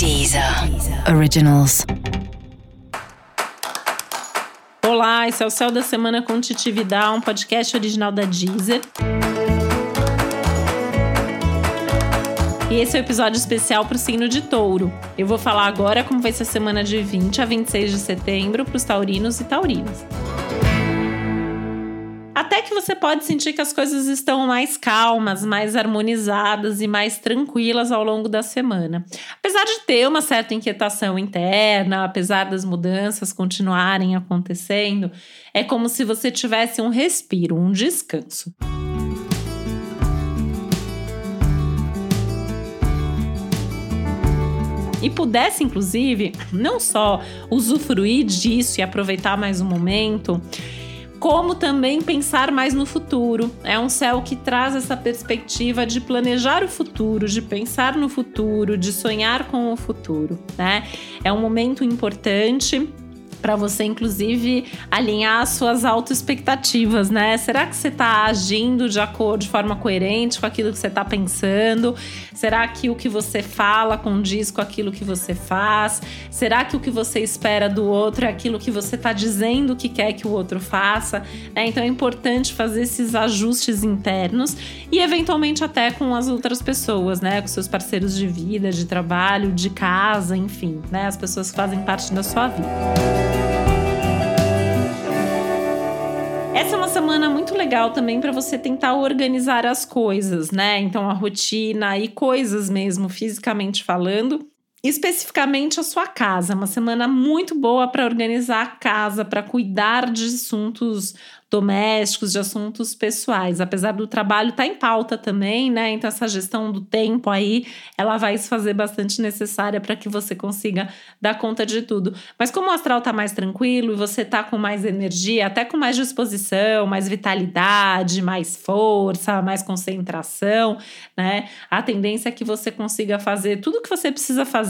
Deezer Originals. Olá, esse é o Céu da Semana com Titi Vidal, um podcast original da Deezer. E esse é o um episódio especial para o signo de touro. Eu vou falar agora como vai ser a semana de 20 a 26 de setembro para os taurinos e taurinas. Até que você pode sentir que as coisas estão mais calmas, mais harmonizadas e mais tranquilas ao longo da semana. Apesar de ter uma certa inquietação interna, apesar das mudanças continuarem acontecendo, é como se você tivesse um respiro, um descanso. e pudesse, inclusive, não só usufruir disso e aproveitar mais um momento, como também pensar mais no futuro. É um céu que traz essa perspectiva de planejar o futuro, de pensar no futuro, de sonhar com o futuro, né? É um momento importante para você, inclusive, alinhar as suas autoexpectativas, né? Será que você está agindo de acordo, de forma coerente com aquilo que você está pensando? Será que o que você fala condiz com aquilo que você faz? Será que o que você espera do outro é aquilo que você está dizendo que quer que o outro faça? É, então é importante fazer esses ajustes internos e, eventualmente, até com as outras pessoas, né? Com seus parceiros de vida, de trabalho, de casa, enfim, né? As pessoas que fazem parte da sua vida. Essa é uma semana muito legal também para você tentar organizar as coisas, né? Então, a rotina e coisas mesmo, fisicamente falando. Especificamente a sua casa, uma semana muito boa para organizar a casa, para cuidar de assuntos domésticos, de assuntos pessoais. Apesar do trabalho estar tá em pauta também, né? Então, essa gestão do tempo aí, ela vai se fazer bastante necessária para que você consiga dar conta de tudo. Mas como o astral tá mais tranquilo e você tá com mais energia, até com mais disposição, mais vitalidade, mais força, mais concentração, né? A tendência é que você consiga fazer tudo o que você precisa fazer